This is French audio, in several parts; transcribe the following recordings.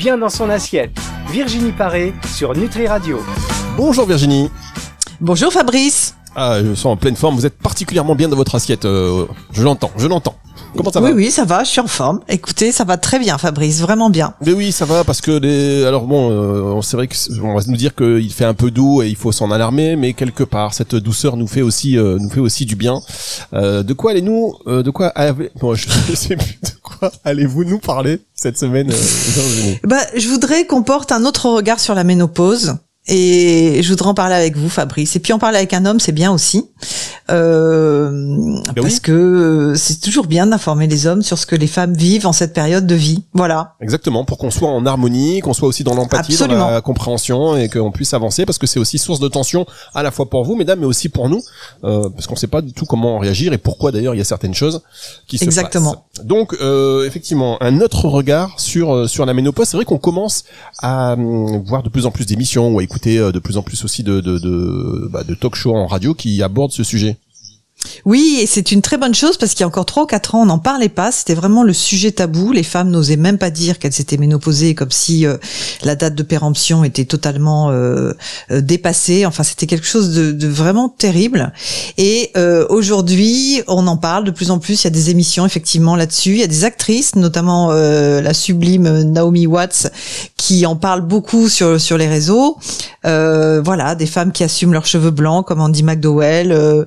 bien dans son assiette. Virginie Paré sur Nutri Radio. Bonjour Virginie. Bonjour Fabrice. Ah, je sens en pleine forme. Vous êtes particulièrement bien dans votre assiette. euh, je l'entends, je l'entends. Comment ça oui, va oui, ça va, je suis en forme. Écoutez, ça va très bien Fabrice, vraiment bien. Mais oui, ça va parce que les. Alors bon, euh, c'est vrai que c'est- on va nous dire qu'il fait un peu doux et il faut s'en alarmer, mais quelque part cette douceur nous fait aussi euh, nous fait aussi du bien. Euh, de quoi allez-nous euh, De quoi avez... bon, je sais plus de quoi allez-vous nous parler cette semaine euh, Bah, je voudrais qu'on porte un autre regard sur la ménopause. Et je voudrais en parler avec vous, Fabrice. Et puis en parler avec un homme, c'est bien aussi, euh, Ben parce oui. que c'est toujours bien d'informer les hommes sur ce que les femmes vivent en cette période de vie. Voilà. Exactement, pour qu'on soit en harmonie, qu'on soit aussi dans l'empathie, dans la compréhension et qu'on puisse avancer parce que c'est aussi source de tension à la fois pour vous, mesdames, mais aussi pour nous, euh, parce qu'on sait pas du tout comment réagir et pourquoi d'ailleurs il y a certaines choses qui se Exactement. passent. Donc, euh, effectivement, un autre regard sur euh, sur la ménopause. C'est vrai qu'on commence à hum, voir de plus en plus d'émissions ou à écouter euh, de plus en plus aussi de de de, bah, de talk shows en radio qui abordent ce sujet. Oui, et c'est une très bonne chose parce qu'il y a encore trois ou quatre ans, on n'en parlait pas. C'était vraiment le sujet tabou. Les femmes n'osaient même pas dire qu'elles s'étaient ménopausées, comme si euh, la date de péremption était totalement euh, euh, dépassée. Enfin, c'était quelque chose de, de vraiment terrible. Et euh, aujourd'hui, on en parle de plus en plus. Il y a des émissions effectivement là-dessus. Il y a des actrices, notamment euh, la sublime Naomi Watts, qui en parle beaucoup sur sur les réseaux. Euh, voilà, des femmes qui assument leurs cheveux blancs, comme Andy McDowell.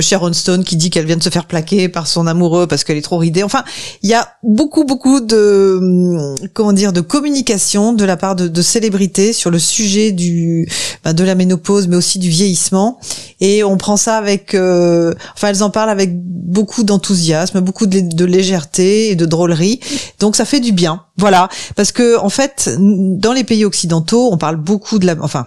Sharon Stone qui dit qu'elle vient de se faire plaquer par son amoureux parce qu'elle est trop ridée. Enfin, il y a beaucoup, beaucoup de hum, comment dire de communication de la part de, célébrités sur le sujet du bah, de la ménopause, mais aussi du vieillissement. Et on prend ça avec, euh, enfin, elles en parlent avec beaucoup d'enthousiasme, beaucoup de, de légèreté et de drôlerie. Donc ça fait du bien. Voilà, parce que en fait, dans les pays occidentaux, on parle beaucoup de la, enfin,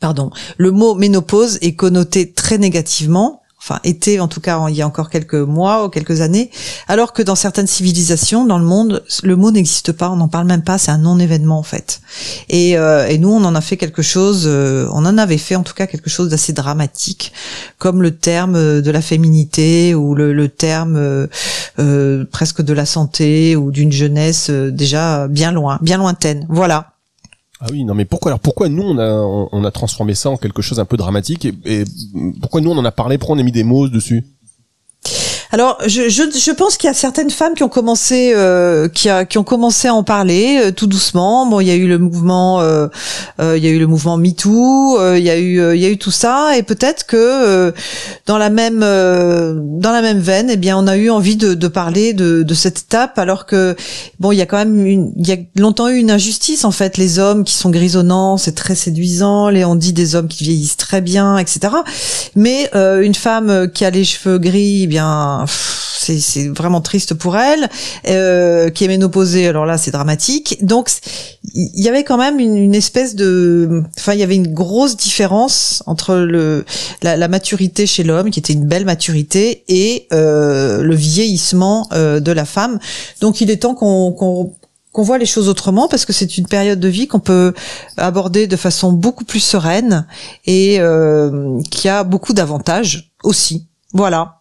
pardon, le mot ménopause est connoté très négativement, enfin était en tout cas il y a encore quelques mois ou quelques années, alors que dans certaines civilisations dans le monde, le mot n'existe pas, on n'en parle même pas, c'est un non-événement en fait. Et, euh, et nous, on en a fait quelque chose, euh, on en avait fait en tout cas quelque chose d'assez dramatique, comme le terme euh, de la féminité ou le, le terme euh, euh, presque de la santé ou d'une jeunesse euh, déjà bien loin, bien lointaine. Voilà. Ah oui, non mais pourquoi alors pourquoi nous on a on, a transformé ça en quelque chose un peu dramatique et, et pourquoi nous on en a parlé, pourquoi on a mis des mots dessus? Alors, je, je, je pense qu'il y a certaines femmes qui ont commencé, euh, qui, a, qui ont commencé à en parler euh, tout doucement. Bon, il y a eu le mouvement, euh, euh, il y a eu le mouvement MeToo, euh, il y a eu, euh, il y a eu tout ça, et peut-être que dans la même, dans la même veine, eh bien, on a eu envie de, de parler de, de cette étape, alors que bon, il y a quand même il y a longtemps eu une injustice en fait. Les hommes qui sont grisonnants, c'est très séduisant. Les on dit des hommes qui vieillissent très bien, etc. Mais une femme qui a les cheveux gris, eh bien, c'est vraiment triste pour elle. Euh, qui est ménopausée, alors là, c'est dramatique. Donc, il y avait quand même une, une espèce de, enfin, il y avait une grosse différence entre le la, la maturité chez l'homme, qui était une belle maturité, et euh, le vieillissement euh, de la femme. Donc, il est temps qu'on qu'on qu'on voit les choses autrement parce que c'est une période de vie qu'on peut aborder de façon beaucoup plus sereine et euh, qui a beaucoup d'avantages aussi. Voilà,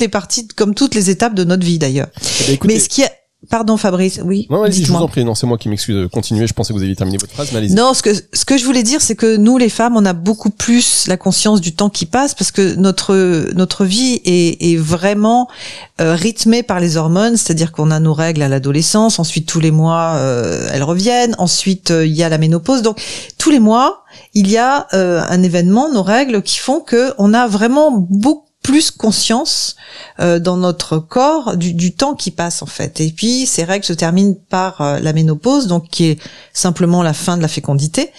les parties, comme toutes les étapes de notre vie d'ailleurs. Eh ben, Mais ce qui est, pardon Fabrice, oui. Non, allez-y, je vous en prie. Non, c'est moi qui m'excuse. Continuez. Je pensais que vous aviez terminé votre phrase, mais allez-y. Non, ce que ce que je voulais dire, c'est que nous, les femmes, on a beaucoup plus la conscience du temps qui passe parce que notre notre vie est, est vraiment euh, rythmée par les hormones, c'est-à-dire qu'on a nos règles à l'adolescence, ensuite tous les mois euh, elles reviennent, ensuite euh, il y a la ménopause, donc tous les mois il y a euh, un événement, nos règles qui font que on a vraiment beaucoup plus conscience euh, dans notre corps du, du temps qui passe en fait. Et puis ces règles se terminent par euh, la ménopause, donc qui est simplement la fin de la fécondité.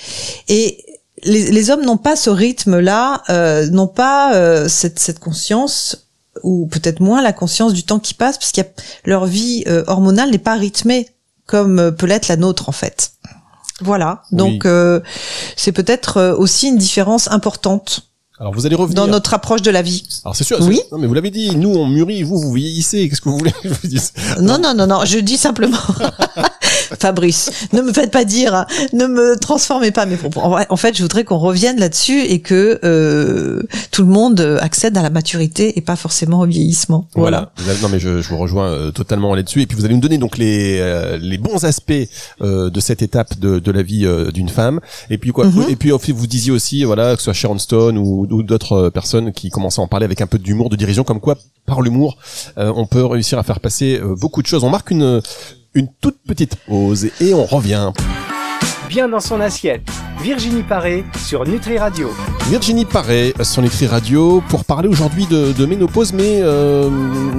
Et les, les hommes n'ont pas ce rythme-là, euh, n'ont pas euh, cette, cette conscience ou peut-être moins la conscience du temps qui passe, parce a leur vie euh, hormonale n'est pas rythmée comme peut l'être la nôtre en fait. Voilà. Donc euh, c'est peut-être aussi une différence importante Alors vous allez revenir. dans notre approche de la vie. Alors c'est sûr. Oui. Non mais vous l'avez dit. Nous on mûrit, vous vous vieillissez. Qu'est-ce que vous voulez que je vous dise? Non, non, non, non. Je dis simplement. Fabrice, ne me faites pas dire, hein, ne me transformez pas. Mais en fait, je voudrais qu'on revienne là-dessus et que euh, tout le monde accède à la maturité et pas forcément au vieillissement. Voilà. Non, mais je, je vous rejoins euh, totalement là-dessus. Et puis vous allez nous donner donc les euh, les bons aspects euh, de cette étape de, de la vie d'une femme. Et puis quoi mhm. Et puis vous disiez aussi, voilà, que ce soit Sharon Stone ou, ou d'autres personnes qui commençaient à en parler avec un peu d'humour, de dirigeant, comme quoi par l'humour, on peut réussir à faire passer beaucoup de choses. On marque une une toute petite pause et on revient. Bien dans son assiette. Virginie Paré sur Nutri Radio. Virginie Paré sur Nutri Radio pour parler aujourd'hui de, ménopause, mais euh,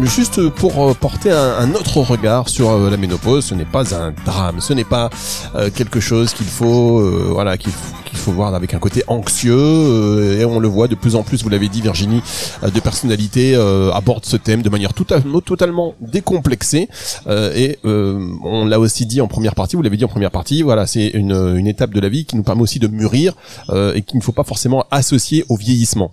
juste pour euh, porter un, autre regard sur euh, la ménopause. Ce n'est pas un drame, ce n'est pas quelque chose qu'il faut, voilà, qu'il qu'il faut voir avec un côté anxieux et on le voit de plus en plus, vous l'avez dit Virginie, de personnalités abordent ce thème de manière totalement, décomplexée et on l'a aussi dit en première partie, vous l'avez dit en première partie, voilà, c'est une, une étape de la vie qui nous permet aussi de mûrir euh, et qu'il ne faut pas forcément associer au vieillissement.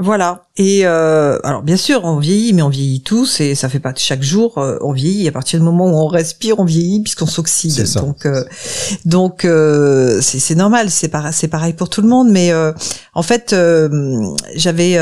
Voilà. Et euh, alors bien sûr, on vieillit, mais on vieillit tous et ça fait pas chaque jour. Euh, on vieillit. À partir du moment où on respire, on vieillit puisqu'on s'oxyde. Donc donc c'est normal. C'est pareil, c'est pareil pour tout le monde. Mais en fait, j'avais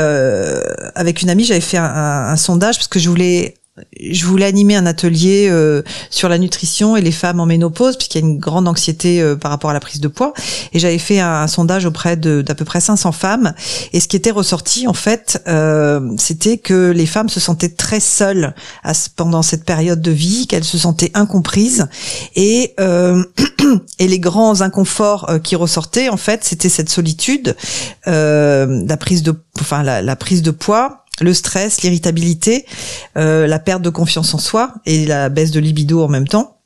avec une amie, j'avais fait un, sondage parce que je voulais je voulais animer un atelier euh, sur la nutrition et les femmes en ménopause, puisqu'il y a une grande anxiété euh, par rapport à la prise de poids. Et j'avais fait un, sondage auprès d'à peu près 500 femmes. Et ce qui était ressorti, en fait, euh, c'était que les femmes se sentaient très seules à, pendant cette période de vie, qu'elles se sentaient incomprises. Et, et les grands inconforts qui ressortaient, en fait, c'était cette solitude, la prise de, enfin la, la prise de poids le stress, l'irritabilité, euh, la perte de confiance en soi et la baisse de libido en même temps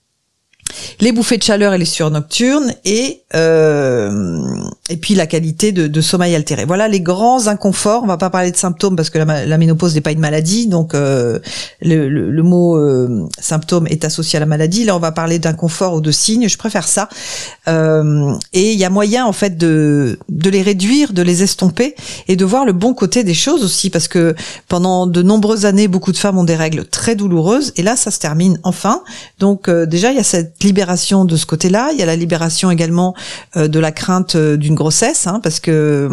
les bouffées de chaleur et les sueurs nocturnes et euh, et puis la qualité de, de, sommeil altéré. Voilà les grands inconforts. On va pas parler de symptômes parce que la, la ménopause n'est pas une maladie, donc euh, le, le, mot euh, symptôme est associé à la maladie. Là, on va parler d'inconfort ou de signes. Je préfère ça. Euh, et il y a moyen en fait de de les réduire, de les estomper et de voir le bon côté des choses aussi, parce que pendant de nombreuses années, beaucoup de femmes ont des règles très douloureuses et là, ça se termine enfin. Donc euh, déjà, il y a cette libération de ce côté-là. Il y a la libération également euh, de la crainte euh, d'une grossesse, hein, parce que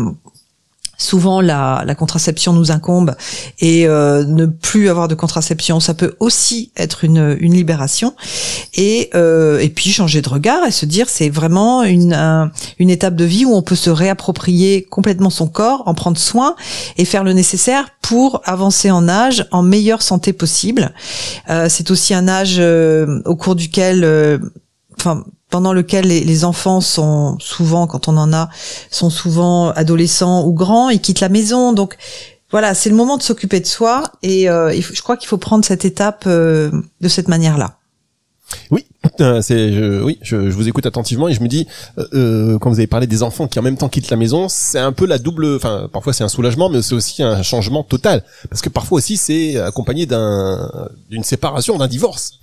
souvent la, contraception nous incombe et euh, ne plus avoir de contraception, ça peut aussi être une, une libération. Et, et puis changer de regard et se dire c'est vraiment une, une étape de vie où on peut se réapproprier complètement son corps, en prendre soin et faire le nécessaire pour avancer en âge en meilleure santé possible. c'est aussi un âge au cours duquel enfin pendant lequel les, enfants sont souvent, quand on en a, sont souvent adolescents ou grands, ils quittent la maison. Donc voilà, c'est le moment de s'occuper de soi et euh, je crois qu'il faut prendre cette étape euh, de cette manière-là. Oui, euh, c'est je, oui, je, vous écoute attentivement et je me dis quand vous avez parlé des enfants qui en même temps quittent la maison, c'est un peu la double. Enfin, parfois c'est un soulagement, mais c'est aussi un changement total parce que parfois aussi c'est accompagné d'un d'une séparation, d'un divorce.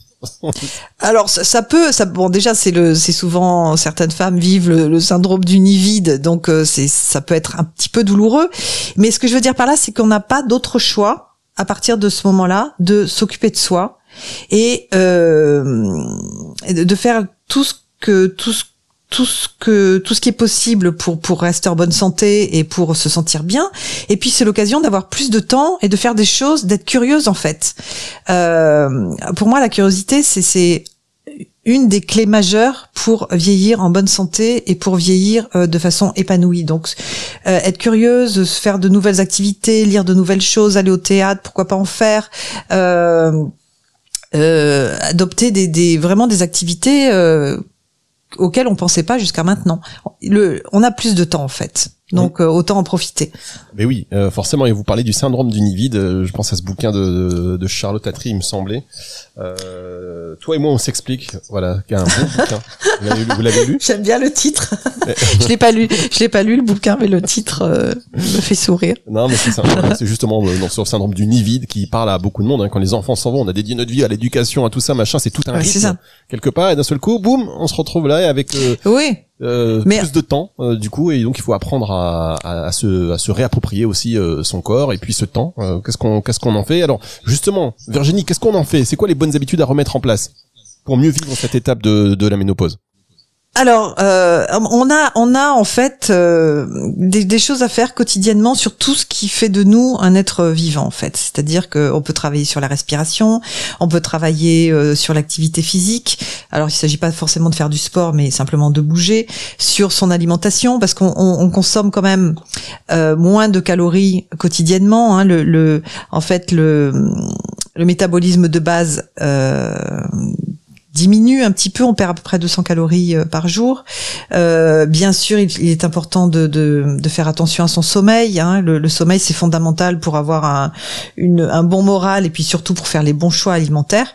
Alors ça, peut, ça, bon déjà c'est le, c'est souvent certaines femmes vivent le, syndrome du nid vide, donc euh, c'est, ça peut être un petit peu douloureux. Mais ce que je veux dire par là, c'est qu'on n'a pas d'autre choix à partir de ce moment-là de s'occuper de soi et euh, de faire tout ce que tout ce tout ce que tout ce qui est possible pour pour rester en bonne santé et pour se sentir bien et puis c'est l'occasion d'avoir plus de temps et de faire des choses d'être curieuse en fait euh, pour moi la curiosité c'est c'est une des clés majeures pour vieillir en bonne santé et pour vieillir euh, de façon épanouie. Donc, euh, être curieuse, faire de nouvelles activités, lire de nouvelles choses, aller au théâtre, pourquoi pas en faire, euh, euh adopter des, des, vraiment des activités auquel on pensait pas jusqu'à maintenant. On a plus de temps en fait. Donc euh, autant en profiter. Mais oui, euh, forcément. Et vous parlez du syndrome du nid vide. Euh, je pense à ce bouquin de, de, Charlotte Attry, il me semblait. toi et moi, on s'explique. Voilà, qu'il y a un bon bouquin. Vous l'avez lu, J'aime bien le titre. je l'ai pas lu. Je l'ai pas lu le bouquin, mais le titre me fait sourire. Non, mais c'est ça. c'est justement sur le syndrome du nid vide qui parle à beaucoup de monde. Hein. Quand les enfants s'en vont, on a dédié notre vie à l'éducation, à tout ça, machin. C'est tout un rythme quelque part. Et d'un seul coup, boum, on se retrouve là avec. oui euh, plus de temps euh, du coup et donc il faut apprendre à, à, se, à se réapproprier aussi euh, son corps et puis ce temps. Qu'est-ce qu'on qu'est-ce qu'on en fait? Alors justement Virginie qu'est-ce qu'on en fait? C'est quoi les bonnes habitudes à remettre en place pour mieux vivre cette étape de, de la ménopause? Alors, euh, on a, on a en fait euh, des, choses à faire quotidiennement sur tout ce qui fait de nous un être vivant, en fait. C'est-à-dire qu'on peut travailler sur la respiration, on peut travailler euh, sur l'activité physique. Alors, il s'agit pas forcément de faire du sport, mais simplement de bouger. Sur son alimentation, parce qu'on consomme quand même moins de calories quotidiennement. Hein. le, en fait, le, le métabolisme de base diminue un petit peu, on perd à peu près 200 calories euh, par jour. Euh, bien sûr, il, est important de, de, faire attention à son sommeil. Hein. Le, sommeil, c'est fondamental pour avoir un, bon moral et puis surtout pour faire les bons choix alimentaires.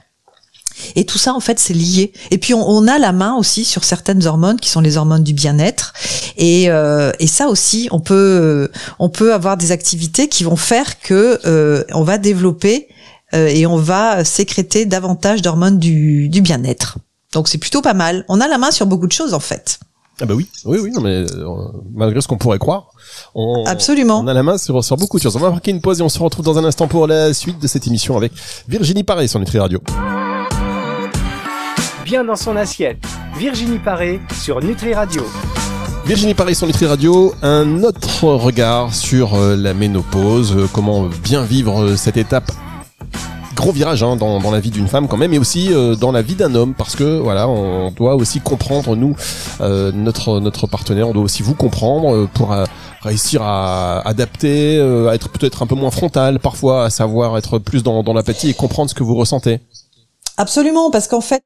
Et tout ça, en fait, c'est lié. Et puis, on, a la main aussi sur certaines hormones qui sont les hormones du bien-être. Et, euh, et ça aussi, on peut, on peut avoir des activités qui vont faire que euh, on va développer et on va sécréter davantage d'hormones du, du bien-être. Donc c'est plutôt pas mal. On a la main sur beaucoup de choses en fait. Ah bah oui, oui, oui, non mais euh, malgré ce qu'on pourrait croire, on, Absolument. on a la main sur, sur beaucoup de choses. On va marquer une pause et on se retrouve dans un instant pour la suite de cette émission avec Virginie Paré sur Nutri Radio. Bien dans son assiette, Virginie Paré sur Nutri Radio. Virginie Paré sur Nutri Radio, un autre regard sur euh, la ménopause, comment bien vivre cette étape gros virage hein, dans, dans, la vie d'une femme quand même, et aussi euh, dans la vie d'un homme, parce que voilà, on doit aussi comprendre nous, euh, notre notre partenaire, on doit aussi vous comprendre euh, pour réussir à adapter, à être peut-être un peu moins frontal parfois, à savoir être plus dans, dans l'apathie et comprendre ce que vous ressentez. Absolument, parce qu'en fait,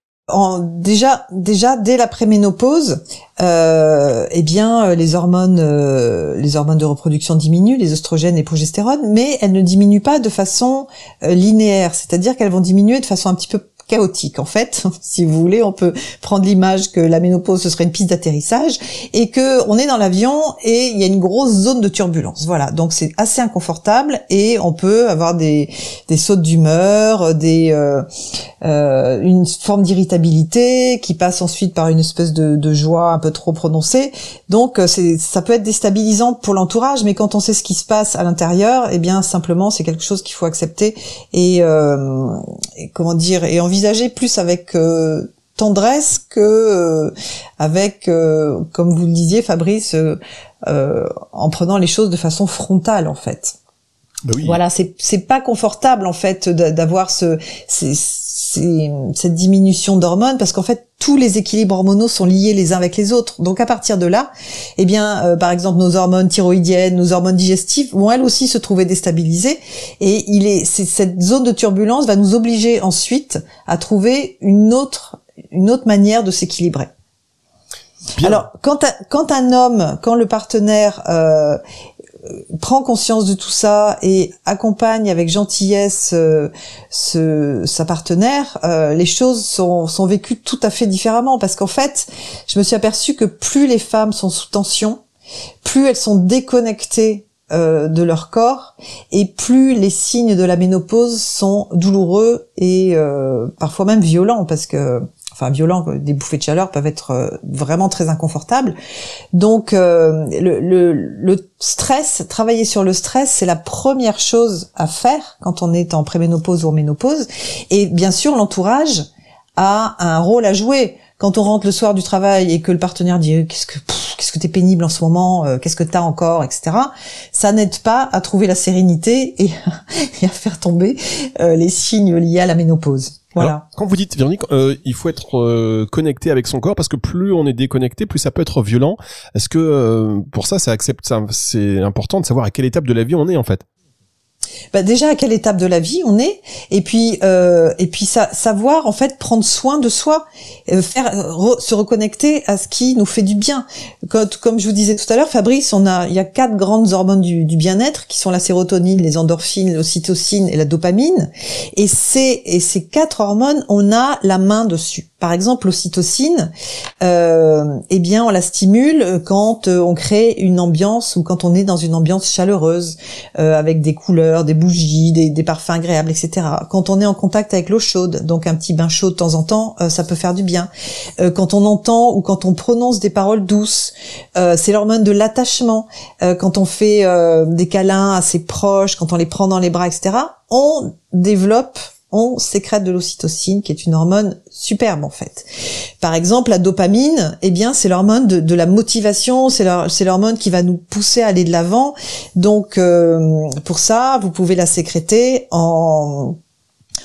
déjà, déjà dès la préménopause, euh, eh bien, euh, les hormones, euh, les hormones de reproduction diminuent, les oestrogènes et progestérone, mais elles ne diminuent pas de façon linéaire, c'est-à-dire qu'elles vont diminuer de façon un petit peu chaotique en fait. si vous voulez, on peut prendre l'image que la ménopause ce serait une piste d'atterrissage et que on est dans l'avion et il y a une grosse zone de turbulence. Voilà, donc c'est assez inconfortable et on peut avoir des des sautes d'humeur, des euh, euh, une forme d'irritabilité qui passe ensuite par une espèce de, joie un peu trop prononcée. Donc euh, c'est ça peut être déstabilisant pour l'entourage, mais quand on sait ce qui se passe à l'intérieur, eh bien simplement c'est quelque chose qu'il faut accepter et, euh, comment dire envisager plus avec euh, tendresse que euh, avec, euh, comme vous le disiez, Fabrice, en prenant les choses de façon frontale en fait. Bah voilà, c'est c'est pas confortable en fait d'avoir ce, cette diminution d'hormones parce qu'en fait tous les équilibres hormonaux sont liés les uns avec les autres. Donc à partir de là, eh bien euh, par exemple nos hormones thyroïdiennes, nos hormones digestives vont elles aussi se trouver déstabilisées et il est, cette zone de turbulence va nous obliger ensuite à trouver une autre une autre manière de s'équilibrer. Alors, quand, quand un homme, quand le partenaire euh, prend conscience de tout ça et accompagne avec gentillesse euh, ce, sa partenaire, euh, les choses sont, vécues tout à fait différemment. Parce qu'en fait, je me suis aperçue que plus les femmes sont sous tension, plus elles sont déconnectées euh, de leur corps et plus les signes de la ménopause sont douloureux et parfois même violents. Parce que enfin violents, des bouffées de chaleur peuvent être euh, vraiment très inconfortables. Donc euh, le, le, le, stress, travailler sur le stress, c'est la première chose à faire quand on est en préménopause ou en ménopause. Et bien sûr, l'entourage a un rôle à jouer. Quand on rentre le soir du travail et que le partenaire dit qu'est-ce que qu'est-ce que t'es pénible en ce moment, euh, qu'est-ce que t'as encore, etc. Ça n'aide pas à trouver la sérénité et, à faire tomber les signes liés à la ménopause. Voilà. quand vous dites Véronique, euh, il faut être euh, connecté avec son corps parce que plus on est déconnecté, plus ça peut être violent. Est-ce que euh, pour ça, ça accepte, c'est important de savoir à quelle étape de la vie on est en fait? Bah déjà à quelle étape de la vie on est? Et puis euh, et puis savoir en fait prendre soin de soi euh, faire se reconnecter à ce qui nous fait du bien. Comme je vous disais tout à l'heure Fabrice on a il y a quatre grandes hormones du, du bien-être qui sont la sérotonine les endorphines l'ocytocine et la dopamine. Et ces et ces quatre hormones on a la main dessus. Par exemple, l'ocytocine, euh, eh bien, on la stimule quand euh, on crée une ambiance ou quand on est dans une ambiance chaleureuse, euh, avec des couleurs, des bougies, des, parfums agréables, etc. Quand on est en contact avec l'eau chaude, donc un petit bain chaud de temps en temps, euh, ça peut faire du bien. quand on entend ou quand on prononce des paroles douces, c'est l'hormone de l'attachement. quand on fait des câlins assez proches, quand on les prend dans les bras, etc. On développe on sécrète de l'ocytocine, qui est une hormone superbe en fait. Par exemple, la dopamine, eh bien, c'est l'hormone de, la motivation, c'est l'hormone qui va nous pousser à aller de l'avant. Donc, euh, pour ça, vous pouvez la sécréter en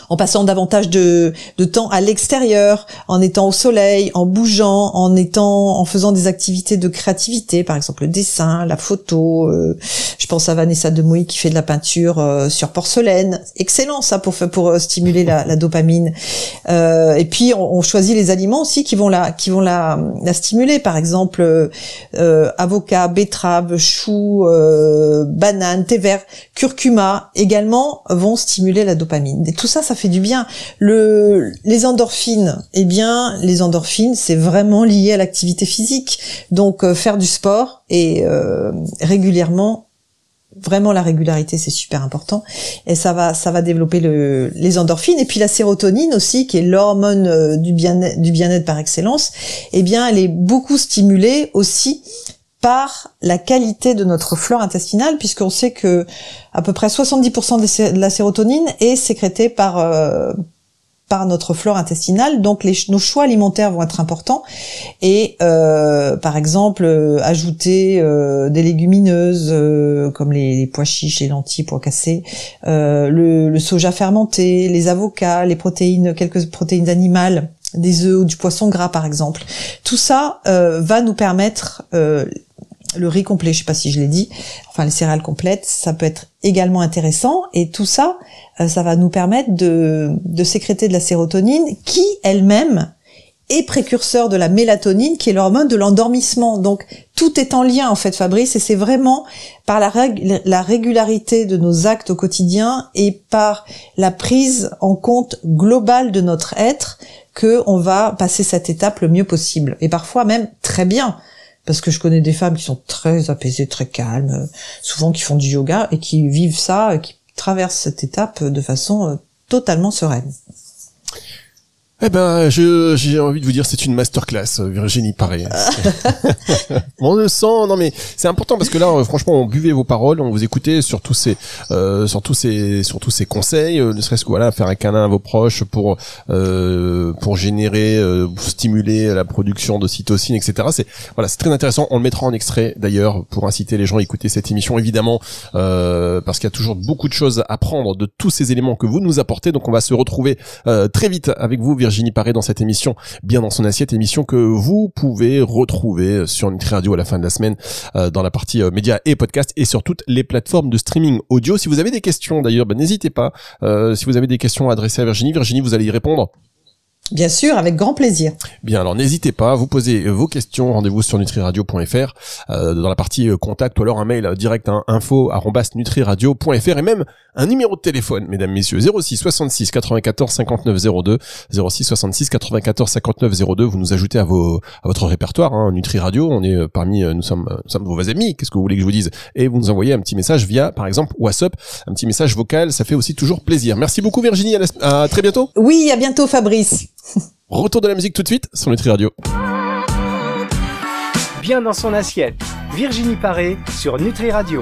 en passant davantage de, temps à l'extérieur, en étant au soleil, en bougeant, en étant, en faisant des activités de créativité, par exemple le dessin, la photo. Euh, je pense à Vanessa Demouy qui fait de la peinture euh, sur porcelaine. Excellent ça pour pour euh, stimuler la, dopamine. et puis on, on, choisit les aliments aussi qui vont la qui vont la, la stimuler. Par exemple avocat, betterave, chou, banane, thé vert, curcuma également vont stimuler la dopamine. Et tout ça, ça fait du bien. Le, les endorphines, eh bien, les endorphines, c'est vraiment lié à l'activité physique. Donc, euh, faire du sport et euh, régulièrement vraiment la régularité c'est super important et ça va développer le, les endorphines et puis la sérotonine aussi qui est l'hormone euh, du bien du bien-être par excellence eh bien elle est beaucoup stimulée aussi par la qualité de notre flore intestinale, puisqu'on sait que à peu près 70% de la sérotonine est sécrétée par euh, par notre flore intestinale, donc nos choix alimentaires vont être importants. Et euh, par exemple, euh, ajouter des légumineuses comme les, pois chiches, les lentilles, pois cassés, le, le, soja fermenté, les avocats, les protéines, quelques protéines animales, des œufs ou du poisson gras par exemple. Tout ça va nous permettre le riz complet, je sais pas si je l'ai dit, enfin les céréales complètes, ça peut être également intéressant. Et tout ça, euh, ça va nous permettre de, de sécréter de la sérotonine qui elle-même est précurseur de la mélatonine qui est l'hormone de l'endormissement. Donc tout est en lien en fait Fabrice et c'est vraiment par la, la régularité de nos actes au quotidien et par la prise en compte globale de notre être que on va passer cette étape le mieux possible. Et parfois même très bien parce que je connais des femmes qui sont très apaisées, très calmes, souvent qui font du yoga et qui vivent ça, qui traversent cette étape de façon euh, totalement sereine. Eh ben, j'ai envie de vous dire, c'est une masterclass, euh, Virginie Paré. on le sent, non mais c'est important parce que là, euh, franchement, on buvait vos paroles, on vous écoutait sur tous ces, euh, sur tous ces, sur tous ces conseils, euh, ne serait-ce que voilà, faire un câlin à vos proches pour, euh, pour générer, euh, stimuler la production de cytocine, etc. C'est voilà, c'est très intéressant. On le mettra en extrait d'ailleurs pour inciter les gens à écouter cette émission, évidemment, parce qu'il y a toujours beaucoup de choses à prendre de tous ces éléments que vous nous apportez. Donc, on va se retrouver très vite avec vous, Virginie Virginie Paré dans cette émission, bien dans son assiette, émission que vous pouvez retrouver sur Nutri Radio à la fin de la semaine, euh, dans la partie euh, médias et podcast et sur toutes les plateformes de streaming audio. Si vous avez des questions d'ailleurs, ben, n'hésitez pas. Euh, si vous avez des questions adressées à Virginie, Virginie, vous allez y répondre. Bien sûr, avec grand plaisir. Bien, alors n'hésitez pas, vous posez vos questions, rendez-vous sur nutriradio.fr euh, dans la partie euh, contact ou alors un mail direct à info@nutriradio.fr et même un numéro de téléphone, mesdames messieurs, 06 66 94 59 02, 06 66 94 59 02, vous nous ajoutez à vos à votre répertoire hein, Nutri Radio, on est euh, parmi nous sommes nous sommes vos amis, qu'est-ce que vous voulez que je vous dise? Et vous nous envoyez un petit message via par exemple WhatsApp, un petit message vocal, ça fait aussi toujours plaisir. Merci beaucoup Virginie, à très bientôt. Oui, à bientôt Fabrice. Retour de la musique tout de suite sur Nutri Radio. Bien dans son assiette, Virginie Paré sur Nutri Radio.